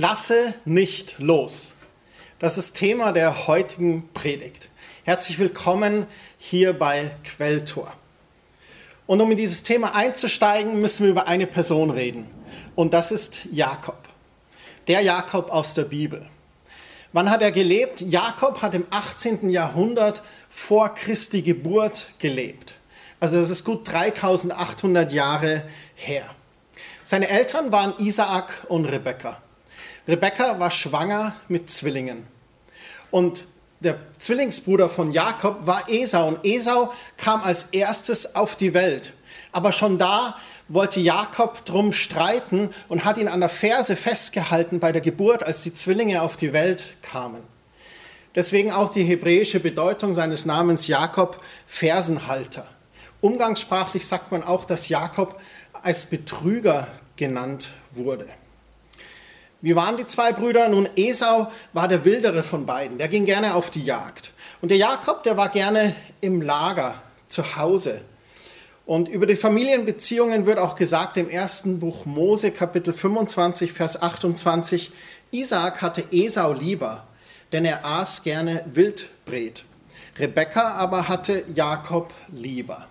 Lasse nicht los. Das ist Thema der heutigen Predigt. Herzlich willkommen hier bei Quelltor. Und um in dieses Thema einzusteigen, müssen wir über eine Person reden. Und das ist Jakob. Der Jakob aus der Bibel. Wann hat er gelebt? Jakob hat im 18. Jahrhundert vor Christi Geburt gelebt. Also das ist gut 3800 Jahre her. Seine Eltern waren Isaak und Rebekka. Rebekka war schwanger mit Zwillingen. Und der Zwillingsbruder von Jakob war Esau. Und Esau kam als erstes auf die Welt. Aber schon da wollte Jakob drum streiten und hat ihn an der Ferse festgehalten bei der Geburt, als die Zwillinge auf die Welt kamen. Deswegen auch die hebräische Bedeutung seines Namens Jakob, Fersenhalter. Umgangssprachlich sagt man auch, dass Jakob als Betrüger genannt wurde. Wie waren die zwei Brüder? Nun, Esau war der wildere von beiden. Der ging gerne auf die Jagd. Und der Jakob, der war gerne im Lager, zu Hause. Und über die Familienbeziehungen wird auch gesagt im ersten Buch Mose, Kapitel 25, Vers 28, Isaac hatte Esau lieber, denn er aß gerne Wildbret. Rebekka aber hatte Jakob lieber.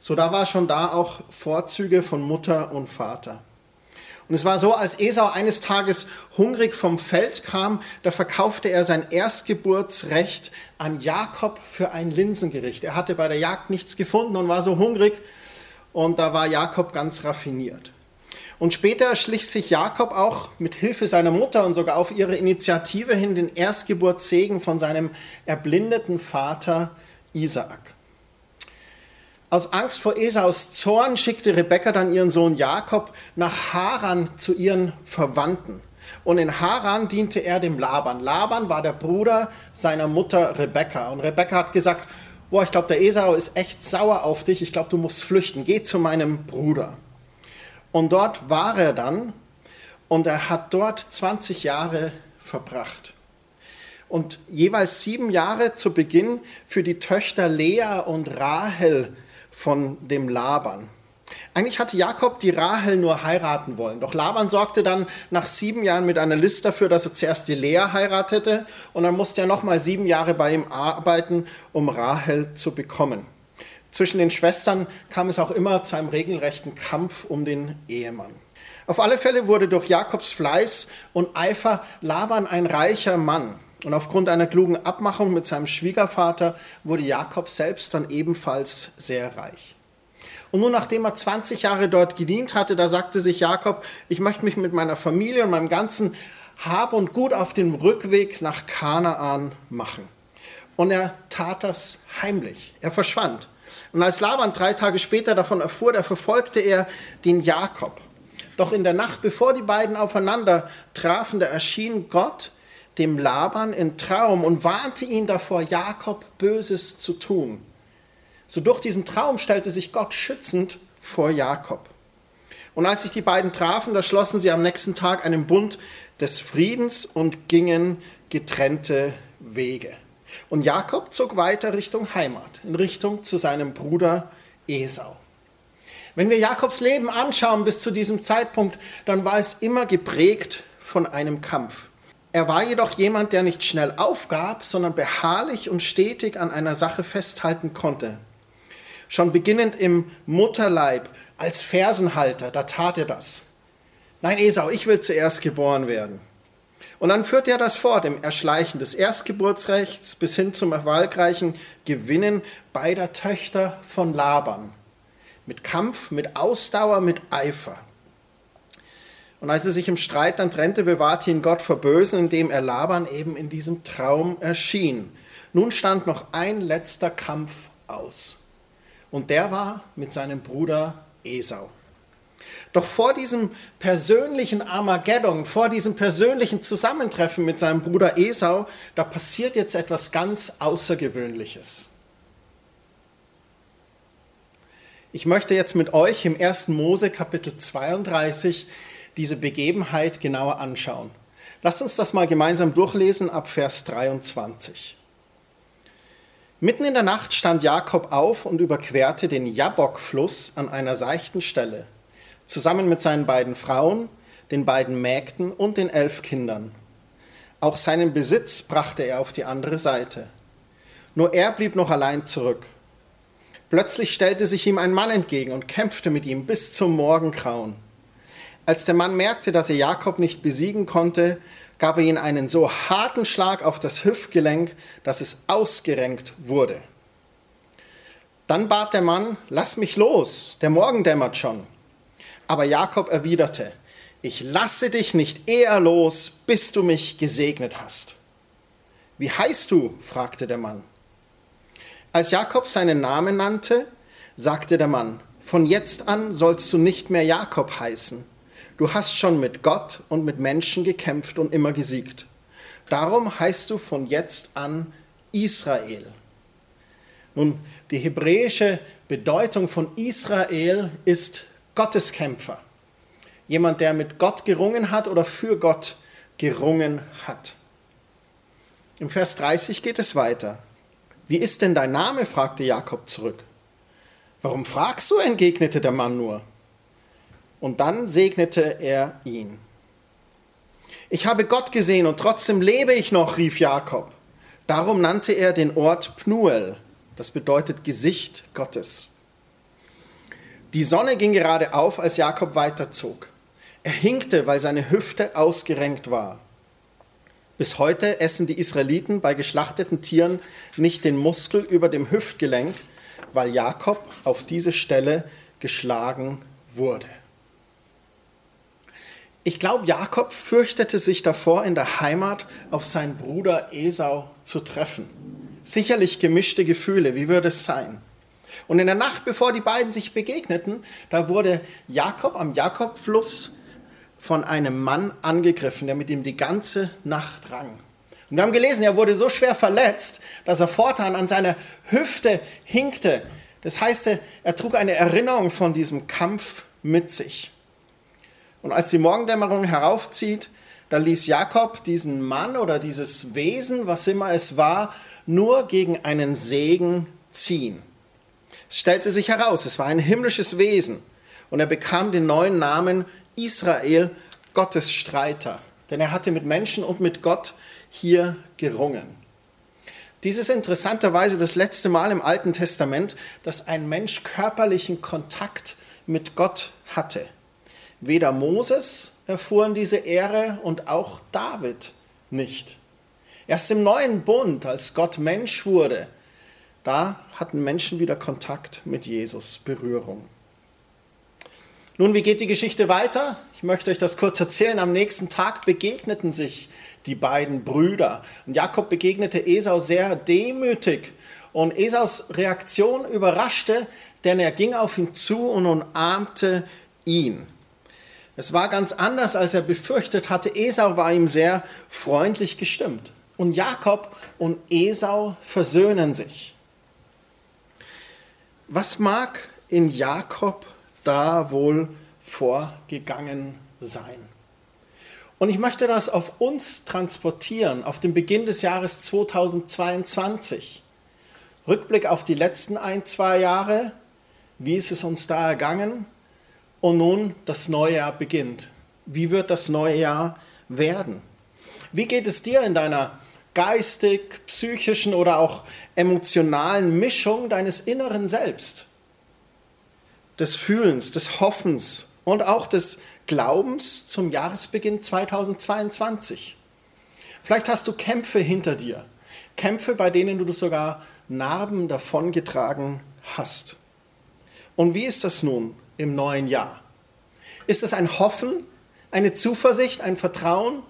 So da war schon da auch Vorzüge von Mutter und Vater. Und es war so, als Esau eines Tages hungrig vom Feld kam, da verkaufte er sein Erstgeburtsrecht an Jakob für ein Linsengericht. Er hatte bei der Jagd nichts gefunden und war so hungrig und da war Jakob ganz raffiniert. Und später schlich sich Jakob auch mit Hilfe seiner Mutter und sogar auf ihre Initiative hin den Erstgeburtssegen von seinem erblindeten Vater Isaak. Aus Angst vor Esaus Zorn schickte Rebekka dann ihren Sohn Jakob nach Haran zu ihren Verwandten. Und in Haran diente er dem Laban. Laban war der Bruder seiner Mutter Rebekka. Und Rebekka hat gesagt, boah, ich glaube, der Esau ist echt sauer auf dich. Ich glaube, du musst flüchten. Geh zu meinem Bruder. Und dort war er dann und er hat dort 20 Jahre verbracht. Und jeweils sieben Jahre zu Beginn für die Töchter Lea und Rahel von dem Laban. Eigentlich hatte Jakob die Rahel nur heiraten wollen, doch Laban sorgte dann nach sieben Jahren mit einer List dafür, dass er zuerst die Lea heiratete und dann musste er nochmal sieben Jahre bei ihm arbeiten, um Rahel zu bekommen. Zwischen den Schwestern kam es auch immer zu einem regelrechten Kampf um den Ehemann. Auf alle Fälle wurde durch Jakobs Fleiß und Eifer Laban ein reicher Mann. Und aufgrund einer klugen Abmachung mit seinem Schwiegervater wurde Jakob selbst dann ebenfalls sehr reich. Und nun, nachdem er 20 Jahre dort gedient hatte, da sagte sich Jakob, ich möchte mich mit meiner Familie und meinem ganzen Hab und Gut auf den Rückweg nach Kanaan machen. Und er tat das heimlich. Er verschwand. Und als Laban drei Tage später davon erfuhr, da verfolgte er den Jakob. Doch in der Nacht, bevor die beiden aufeinander trafen, da erschien Gott dem Laban in Traum und warnte ihn davor, Jakob Böses zu tun. So durch diesen Traum stellte sich Gott schützend vor Jakob. Und als sich die beiden trafen, da schlossen sie am nächsten Tag einen Bund des Friedens und gingen getrennte Wege. Und Jakob zog weiter Richtung Heimat, in Richtung zu seinem Bruder Esau. Wenn wir Jakobs Leben anschauen bis zu diesem Zeitpunkt, dann war es immer geprägt von einem Kampf. Er war jedoch jemand, der nicht schnell aufgab, sondern beharrlich und stetig an einer Sache festhalten konnte. Schon beginnend im Mutterleib als Fersenhalter, da tat er das. Nein, Esau, ich will zuerst geboren werden. Und dann führt er das fort im Erschleichen des Erstgeburtsrechts bis hin zum erfolgreichen Gewinnen beider Töchter von Laban. Mit Kampf, mit Ausdauer, mit Eifer. Und als er sich im Streit dann trennte, bewahrte ihn Gott vor Bösen, indem er Laban eben in diesem Traum erschien. Nun stand noch ein letzter Kampf aus. Und der war mit seinem Bruder Esau. Doch vor diesem persönlichen Armageddon, vor diesem persönlichen Zusammentreffen mit seinem Bruder Esau, da passiert jetzt etwas ganz Außergewöhnliches. Ich möchte jetzt mit euch im 1. Mose Kapitel 32 diese Begebenheit genauer anschauen. Lasst uns das mal gemeinsam durchlesen ab Vers 23. Mitten in der Nacht stand Jakob auf und überquerte den Jabbok-Fluss an einer seichten Stelle, zusammen mit seinen beiden Frauen, den beiden Mägden und den elf Kindern. Auch seinen Besitz brachte er auf die andere Seite. Nur er blieb noch allein zurück. Plötzlich stellte sich ihm ein Mann entgegen und kämpfte mit ihm bis zum Morgengrauen. Als der Mann merkte, dass er Jakob nicht besiegen konnte, gab er ihm einen so harten Schlag auf das Hüftgelenk, dass es ausgerenkt wurde. Dann bat der Mann, lass mich los, der Morgen dämmert schon. Aber Jakob erwiderte, ich lasse dich nicht eher los, bis du mich gesegnet hast. Wie heißt du? fragte der Mann. Als Jakob seinen Namen nannte, sagte der Mann, von jetzt an sollst du nicht mehr Jakob heißen. Du hast schon mit Gott und mit Menschen gekämpft und immer gesiegt. Darum heißt du von jetzt an Israel. Nun, die hebräische Bedeutung von Israel ist Gotteskämpfer. Jemand, der mit Gott gerungen hat oder für Gott gerungen hat. Im Vers 30 geht es weiter. Wie ist denn dein Name? fragte Jakob zurück. Warum fragst du? entgegnete der Mann nur. Und dann segnete er ihn. Ich habe Gott gesehen und trotzdem lebe ich noch, rief Jakob. Darum nannte er den Ort Pnuel, das bedeutet Gesicht Gottes. Die Sonne ging gerade auf, als Jakob weiterzog. Er hinkte, weil seine Hüfte ausgerenkt war. Bis heute essen die Israeliten bei geschlachteten Tieren nicht den Muskel über dem Hüftgelenk, weil Jakob auf diese Stelle geschlagen wurde. Ich glaube, Jakob fürchtete sich davor, in der Heimat auf seinen Bruder Esau zu treffen. Sicherlich gemischte Gefühle, wie würde es sein? Und in der Nacht, bevor die beiden sich begegneten, da wurde Jakob am Jakobfluss von einem Mann angegriffen, der mit ihm die ganze Nacht rang. Und wir haben gelesen, er wurde so schwer verletzt, dass er fortan an seiner Hüfte hinkte. Das heißt, er trug eine Erinnerung von diesem Kampf mit sich. Und als die Morgendämmerung heraufzieht, da ließ Jakob diesen Mann oder dieses Wesen, was immer es war, nur gegen einen Segen ziehen. Es stellte sich heraus, es war ein himmlisches Wesen und er bekam den neuen Namen Israel, Gottes Streiter, denn er hatte mit Menschen und mit Gott hier gerungen. Dies ist interessanterweise das letzte Mal im Alten Testament, dass ein Mensch körperlichen Kontakt mit Gott hatte. Weder Moses erfuhren diese Ehre und auch David nicht. Erst im neuen Bund, als Gott Mensch wurde, da hatten Menschen wieder Kontakt mit Jesus, Berührung. Nun, wie geht die Geschichte weiter? Ich möchte euch das kurz erzählen. Am nächsten Tag begegneten sich die beiden Brüder. Und Jakob begegnete Esau sehr demütig. Und Esaus Reaktion überraschte, denn er ging auf ihn zu und umarmte ihn. Es war ganz anders, als er befürchtet hatte. Esau war ihm sehr freundlich gestimmt. Und Jakob und Esau versöhnen sich. Was mag in Jakob da wohl vorgegangen sein? Und ich möchte das auf uns transportieren, auf den Beginn des Jahres 2022. Rückblick auf die letzten ein, zwei Jahre. Wie ist es uns da ergangen? Und nun das neue Jahr beginnt. Wie wird das neue Jahr werden? Wie geht es dir in deiner geistig, psychischen oder auch emotionalen Mischung deines inneren Selbst? Des Fühlens, des Hoffens und auch des Glaubens zum Jahresbeginn 2022. Vielleicht hast du Kämpfe hinter dir. Kämpfe, bei denen du sogar Narben davongetragen hast. Und wie ist das nun? Im neuen Jahr? Ist es ein Hoffen, eine Zuversicht, ein Vertrauen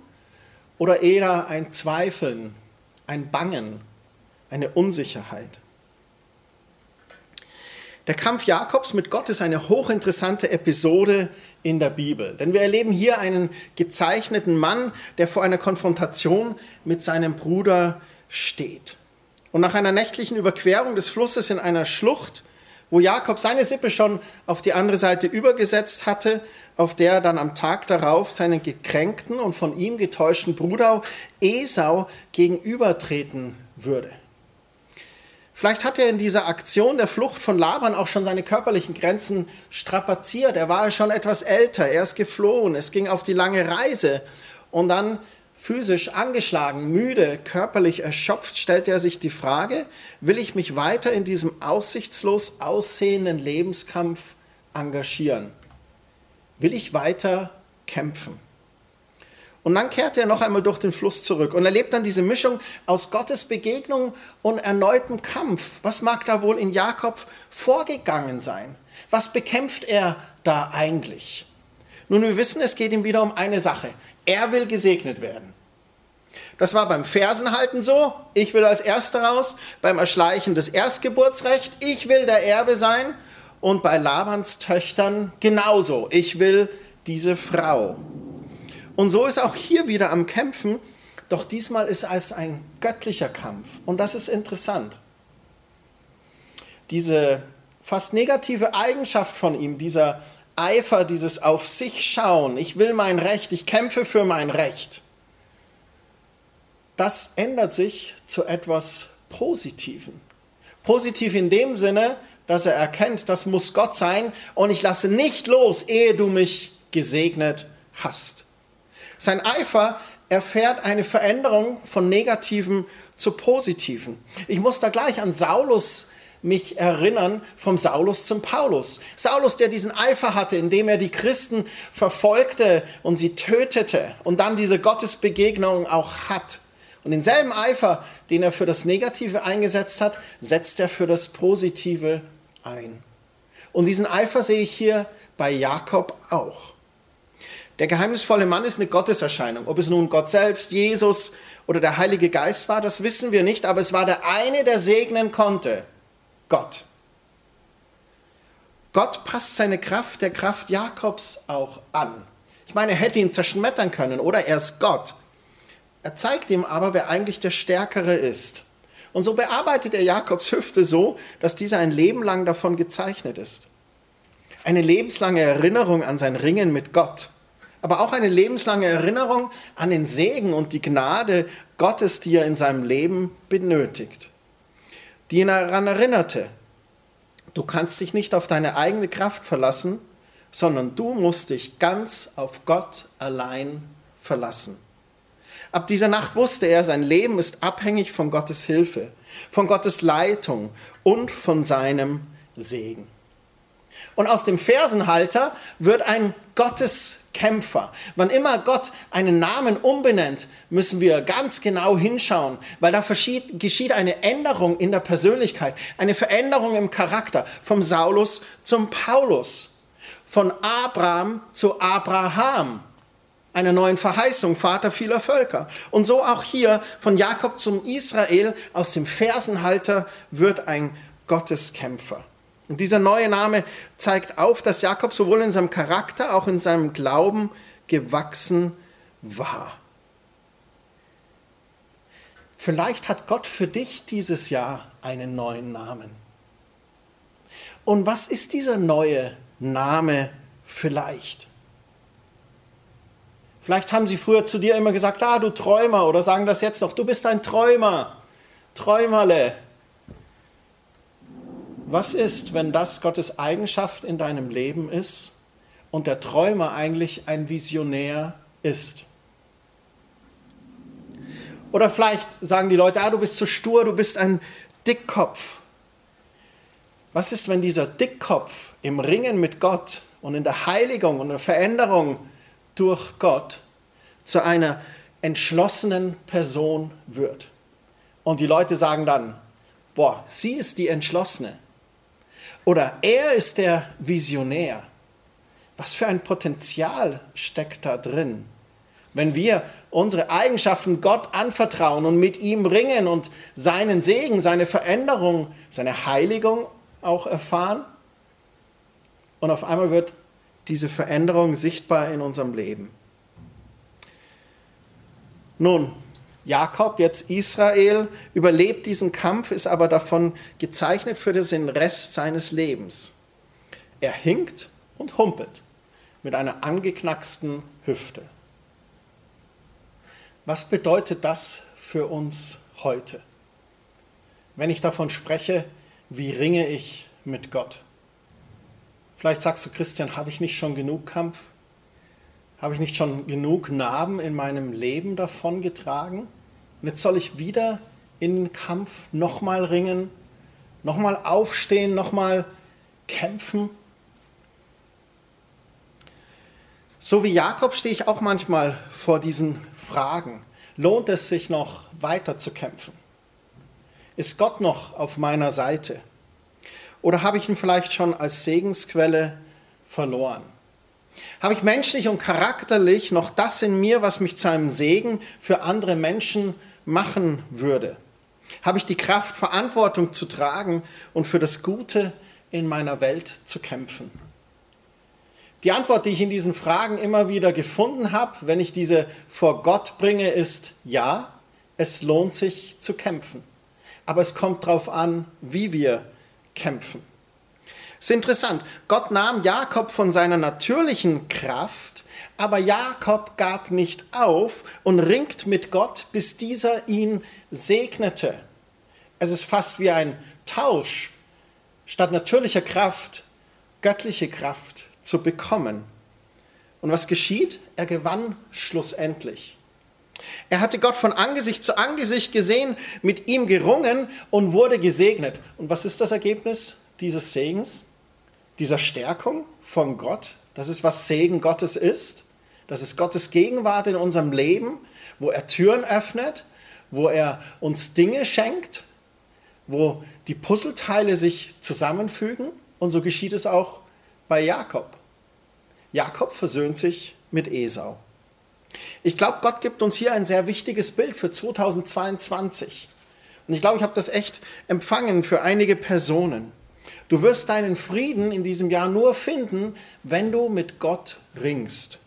oder eher ein Zweifeln, ein Bangen, eine Unsicherheit? Der Kampf Jakobs mit Gott ist eine hochinteressante Episode in der Bibel. Denn wir erleben hier einen gezeichneten Mann, der vor einer Konfrontation mit seinem Bruder steht. Und nach einer nächtlichen Überquerung des Flusses in einer Schlucht wo Jakob seine Sippe schon auf die andere Seite übergesetzt hatte, auf der er dann am Tag darauf seinen gekränkten und von ihm getäuschten Bruder Esau gegenübertreten würde. Vielleicht hat er in dieser Aktion der Flucht von Laban auch schon seine körperlichen Grenzen strapaziert. Er war schon etwas älter, er ist geflohen, es ging auf die lange Reise. Und dann physisch angeschlagen, müde, körperlich erschöpft, stellt er sich die Frage, will ich mich weiter in diesem aussichtslos aussehenden Lebenskampf engagieren? Will ich weiter kämpfen? Und dann kehrt er noch einmal durch den Fluss zurück und erlebt dann diese Mischung aus Gottes Begegnung und erneutem Kampf. Was mag da wohl in Jakob vorgegangen sein? Was bekämpft er da eigentlich? Nun, wir wissen, es geht ihm wieder um eine Sache. Er will gesegnet werden. Das war beim Fersenhalten so. Ich will als Erster raus. Beim Erschleichen des Erstgeburtsrecht. Ich will der Erbe sein. Und bei Labans Töchtern genauso. Ich will diese Frau. Und so ist auch hier wieder am Kämpfen, doch diesmal ist es ein göttlicher Kampf. Und das ist interessant. Diese fast negative Eigenschaft von ihm, dieser Eifer, dieses auf sich schauen, ich will mein Recht, ich kämpfe für mein Recht, das ändert sich zu etwas Positiven. Positiv in dem Sinne, dass er erkennt, das muss Gott sein und ich lasse nicht los, ehe du mich gesegnet hast. Sein Eifer erfährt eine Veränderung von negativen zu positiven. Ich muss da gleich an Saulus mich erinnern, vom Saulus zum Paulus. Saulus, der diesen Eifer hatte, indem er die Christen verfolgte und sie tötete und dann diese Gottesbegegnung auch hat. Und denselben Eifer, den er für das Negative eingesetzt hat, setzt er für das Positive ein. Und diesen Eifer sehe ich hier bei Jakob auch. Der geheimnisvolle Mann ist eine Gotteserscheinung. Ob es nun Gott selbst, Jesus oder der Heilige Geist war, das wissen wir nicht, aber es war der eine, der segnen konnte. Gott. Gott passt seine Kraft der Kraft Jakobs auch an. Ich meine, er hätte ihn zerschmettern können, oder? Er ist Gott. Er zeigt ihm aber, wer eigentlich der Stärkere ist. Und so bearbeitet er Jakobs Hüfte so, dass dieser ein Leben lang davon gezeichnet ist. Eine lebenslange Erinnerung an sein Ringen mit Gott aber auch eine lebenslange Erinnerung an den Segen und die Gnade Gottes, die er in seinem Leben benötigt, die ihn daran erinnerte, du kannst dich nicht auf deine eigene Kraft verlassen, sondern du musst dich ganz auf Gott allein verlassen. Ab dieser Nacht wusste er, sein Leben ist abhängig von Gottes Hilfe, von Gottes Leitung und von seinem Segen. Und aus dem Fersenhalter wird ein Gotteskämpfer. Wann immer Gott einen Namen umbenennt, müssen wir ganz genau hinschauen, weil da geschieht eine Änderung in der Persönlichkeit, eine Veränderung im Charakter, vom Saulus zum Paulus, von Abraham zu Abraham, einer neuen Verheißung, Vater vieler Völker. Und so auch hier von Jakob zum Israel, aus dem Fersenhalter wird ein Gotteskämpfer. Und dieser neue Name zeigt auf, dass Jakob sowohl in seinem Charakter, auch in seinem Glauben gewachsen war. Vielleicht hat Gott für dich dieses Jahr einen neuen Namen. Und was ist dieser neue Name vielleicht? Vielleicht haben sie früher zu dir immer gesagt, ah, du Träumer, oder sagen das jetzt noch, du bist ein Träumer, Träumerle. Was ist, wenn das Gottes Eigenschaft in deinem Leben ist und der Träumer eigentlich ein Visionär ist? Oder vielleicht sagen die Leute, ah, du bist zu stur, du bist ein Dickkopf. Was ist, wenn dieser Dickkopf im Ringen mit Gott und in der Heiligung und der Veränderung durch Gott zu einer entschlossenen Person wird? Und die Leute sagen dann, boah, sie ist die Entschlossene. Oder er ist der Visionär. Was für ein Potenzial steckt da drin? Wenn wir unsere Eigenschaften Gott anvertrauen und mit ihm ringen und seinen Segen, seine Veränderung, seine Heiligung auch erfahren. Und auf einmal wird diese Veränderung sichtbar in unserem Leben. Nun, Jakob, jetzt Israel, überlebt diesen Kampf, ist aber davon gezeichnet für den Rest seines Lebens. Er hinkt und humpelt mit einer angeknacksten Hüfte. Was bedeutet das für uns heute? wenn ich davon spreche, wie ringe ich mit Gott. Vielleicht sagst du, Christian, habe ich nicht schon genug Kampf? Habe ich nicht schon genug Narben in meinem Leben davongetragen? Und jetzt soll ich wieder in den Kampf nochmal ringen, nochmal aufstehen, nochmal kämpfen. So wie Jakob stehe ich auch manchmal vor diesen Fragen. Lohnt es sich noch weiter zu kämpfen? Ist Gott noch auf meiner Seite? Oder habe ich ihn vielleicht schon als Segensquelle verloren? Habe ich menschlich und charakterlich noch das in mir, was mich zu einem Segen für andere Menschen machen würde? Habe ich die Kraft, Verantwortung zu tragen und für das Gute in meiner Welt zu kämpfen? Die Antwort, die ich in diesen Fragen immer wieder gefunden habe, wenn ich diese vor Gott bringe, ist ja, es lohnt sich zu kämpfen. Aber es kommt darauf an, wie wir kämpfen. Es ist interessant, Gott nahm Jakob von seiner natürlichen Kraft, aber Jakob gab nicht auf und ringt mit Gott, bis dieser ihn segnete. Es ist fast wie ein Tausch. Statt natürlicher Kraft, göttliche Kraft zu bekommen. Und was geschieht? Er gewann schlussendlich. Er hatte Gott von Angesicht zu Angesicht gesehen, mit ihm gerungen und wurde gesegnet. Und was ist das Ergebnis dieses Segens, dieser Stärkung von Gott? Das ist, was Segen Gottes ist. Das ist Gottes Gegenwart in unserem Leben, wo er Türen öffnet, wo er uns Dinge schenkt, wo die Puzzleteile sich zusammenfügen. Und so geschieht es auch bei Jakob. Jakob versöhnt sich mit Esau. Ich glaube, Gott gibt uns hier ein sehr wichtiges Bild für 2022. Und ich glaube, ich habe das echt empfangen für einige Personen. Du wirst deinen Frieden in diesem Jahr nur finden, wenn du mit Gott ringst.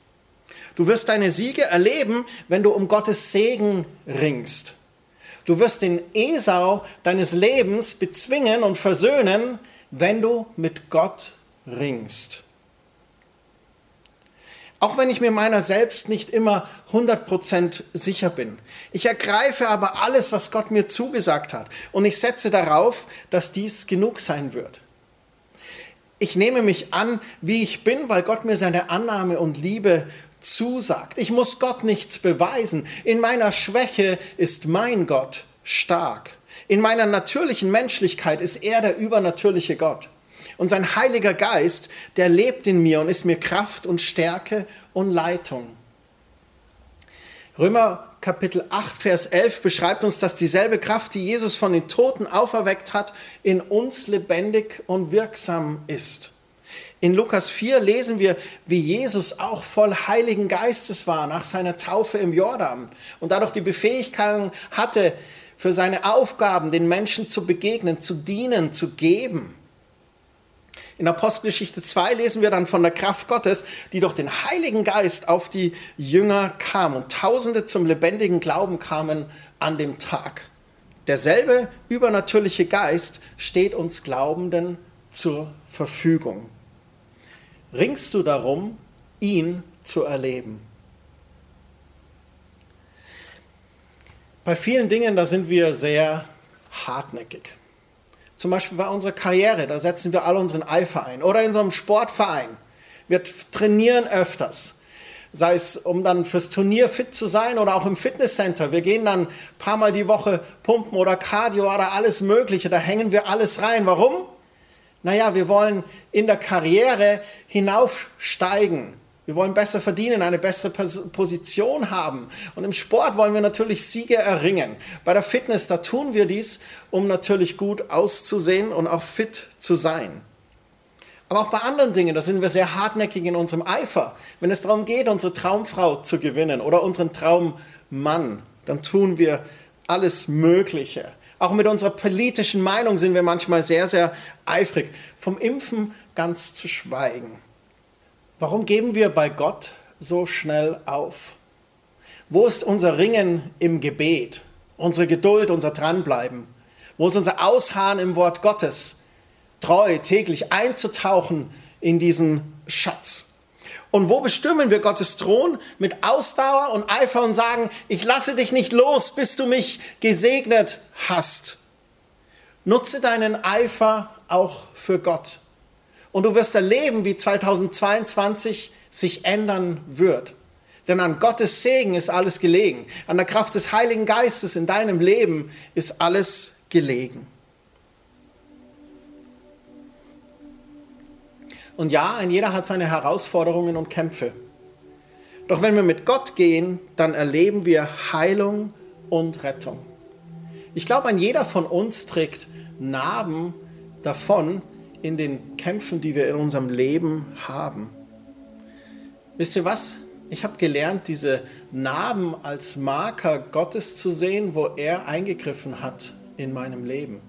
Du wirst deine Siege erleben, wenn du um Gottes Segen ringst. Du wirst den Esau deines Lebens bezwingen und versöhnen, wenn du mit Gott ringst. Auch wenn ich mir meiner selbst nicht immer 100% sicher bin. Ich ergreife aber alles, was Gott mir zugesagt hat. Und ich setze darauf, dass dies genug sein wird. Ich nehme mich an, wie ich bin, weil Gott mir seine Annahme und Liebe zusagt. Ich muss Gott nichts beweisen. In meiner Schwäche ist mein Gott stark. In meiner natürlichen Menschlichkeit ist er der übernatürliche Gott. Und sein Heiliger Geist, der lebt in mir und ist mir Kraft und Stärke und Leitung. Römer Kapitel 8, Vers 11 beschreibt uns, dass dieselbe Kraft, die Jesus von den Toten auferweckt hat, in uns lebendig und wirksam ist. In Lukas 4 lesen wir, wie Jesus auch voll Heiligen Geistes war nach seiner Taufe im Jordan und dadurch die Befähigkeit hatte, für seine Aufgaben den Menschen zu begegnen, zu dienen, zu geben. In Apostelgeschichte 2 lesen wir dann von der Kraft Gottes, die durch den Heiligen Geist auf die Jünger kam und Tausende zum lebendigen Glauben kamen an dem Tag. Derselbe übernatürliche Geist steht uns Glaubenden zur Verfügung. Ringst du darum, ihn zu erleben? Bei vielen Dingen, da sind wir sehr hartnäckig. Zum Beispiel bei unserer Karriere, da setzen wir alle unseren Eifer ein. Oder in so einem Sportverein. Wir trainieren öfters. Sei es, um dann fürs Turnier fit zu sein oder auch im Fitnesscenter. Wir gehen dann ein paar Mal die Woche pumpen oder Cardio oder alles Mögliche. Da hängen wir alles rein. Warum? Naja, wir wollen in der Karriere hinaufsteigen. Wir wollen besser verdienen, eine bessere Position haben. Und im Sport wollen wir natürlich Siege erringen. Bei der Fitness, da tun wir dies, um natürlich gut auszusehen und auch fit zu sein. Aber auch bei anderen Dingen, da sind wir sehr hartnäckig in unserem Eifer. Wenn es darum geht, unsere Traumfrau zu gewinnen oder unseren Traummann, dann tun wir alles Mögliche. Auch mit unserer politischen Meinung sind wir manchmal sehr, sehr eifrig. Vom Impfen ganz zu schweigen. Warum geben wir bei Gott so schnell auf? Wo ist unser Ringen im Gebet, unsere Geduld, unser Dranbleiben? Wo ist unser Ausharren im Wort Gottes, treu täglich einzutauchen in diesen Schatz? Und wo bestimmen wir Gottes Thron mit Ausdauer und Eifer und sagen, ich lasse dich nicht los, bis du mich gesegnet hast? Nutze deinen Eifer auch für Gott. Und du wirst erleben, wie 2022 sich ändern wird. Denn an Gottes Segen ist alles gelegen. An der Kraft des Heiligen Geistes in deinem Leben ist alles gelegen. Und ja, ein jeder hat seine Herausforderungen und Kämpfe. Doch wenn wir mit Gott gehen, dann erleben wir Heilung und Rettung. Ich glaube, ein jeder von uns trägt Narben davon in den Kämpfen, die wir in unserem Leben haben. Wisst ihr was? Ich habe gelernt, diese Narben als Marker Gottes zu sehen, wo er eingegriffen hat in meinem Leben.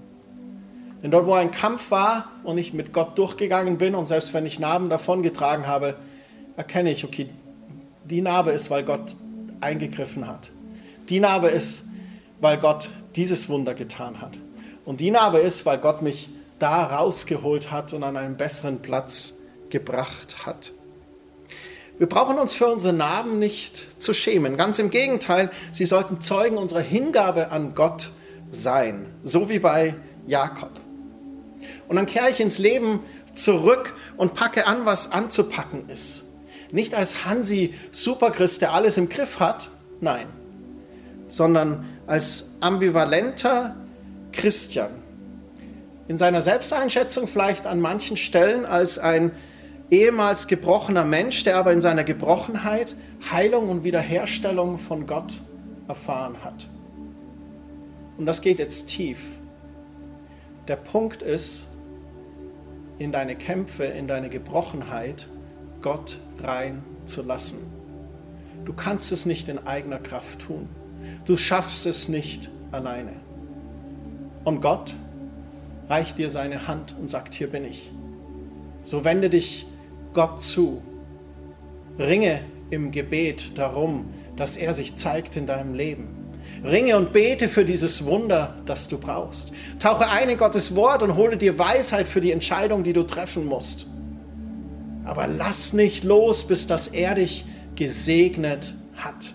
Denn dort, wo ein Kampf war und ich mit Gott durchgegangen bin und selbst wenn ich Narben davongetragen habe, erkenne ich, okay, die Narbe ist, weil Gott eingegriffen hat. Die Narbe ist, weil Gott dieses Wunder getan hat. Und die Narbe ist, weil Gott mich da rausgeholt hat und an einen besseren Platz gebracht hat. Wir brauchen uns für unsere Narben nicht zu schämen. Ganz im Gegenteil, sie sollten Zeugen unserer Hingabe an Gott sein, so wie bei Jakob. Und dann kehre ich ins Leben zurück und packe an, was anzupacken ist. Nicht als Hansi Superchrist, der alles im Griff hat, nein, sondern als ambivalenter Christian. In seiner Selbsteinschätzung vielleicht an manchen Stellen als ein ehemals gebrochener Mensch, der aber in seiner Gebrochenheit Heilung und Wiederherstellung von Gott erfahren hat. Und das geht jetzt tief. Der Punkt ist, in deine Kämpfe, in deine Gebrochenheit Gott rein zu lassen. Du kannst es nicht in eigener Kraft tun. Du schaffst es nicht alleine. Und Gott reicht dir seine Hand und sagt, hier bin ich. So wende dich Gott zu. Ringe im Gebet darum, dass er sich zeigt in deinem Leben. Ringe und bete für dieses Wunder, das du brauchst. Tauche ein in Gottes Wort und hole dir Weisheit für die Entscheidung, die du treffen musst. Aber lass nicht los, bis dass er dich gesegnet hat.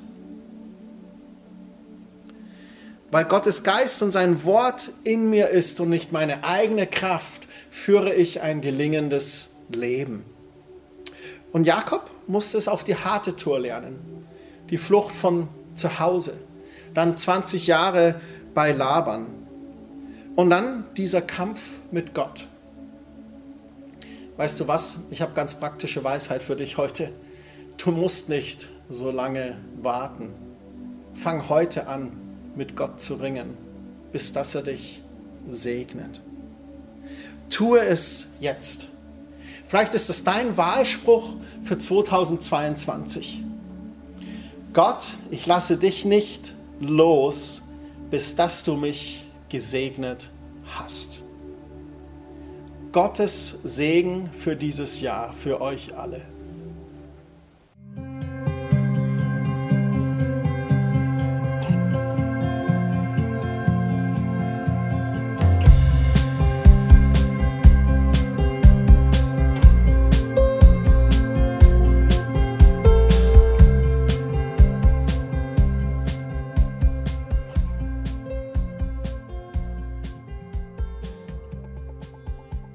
Weil Gottes Geist und sein Wort in mir ist und nicht meine eigene Kraft, führe ich ein gelingendes Leben. Und Jakob musste es auf die harte Tour lernen, die Flucht von zu Hause dann 20 Jahre bei Laban und dann dieser Kampf mit Gott. Weißt du was? Ich habe ganz praktische Weisheit für dich heute. Du musst nicht so lange warten. Fang heute an, mit Gott zu ringen, bis dass er dich segnet. Tue es jetzt. Vielleicht ist es dein Wahlspruch für 2022. Gott, ich lasse dich nicht los, bis dass du mich gesegnet hast. Gottes Segen für dieses Jahr, für euch alle.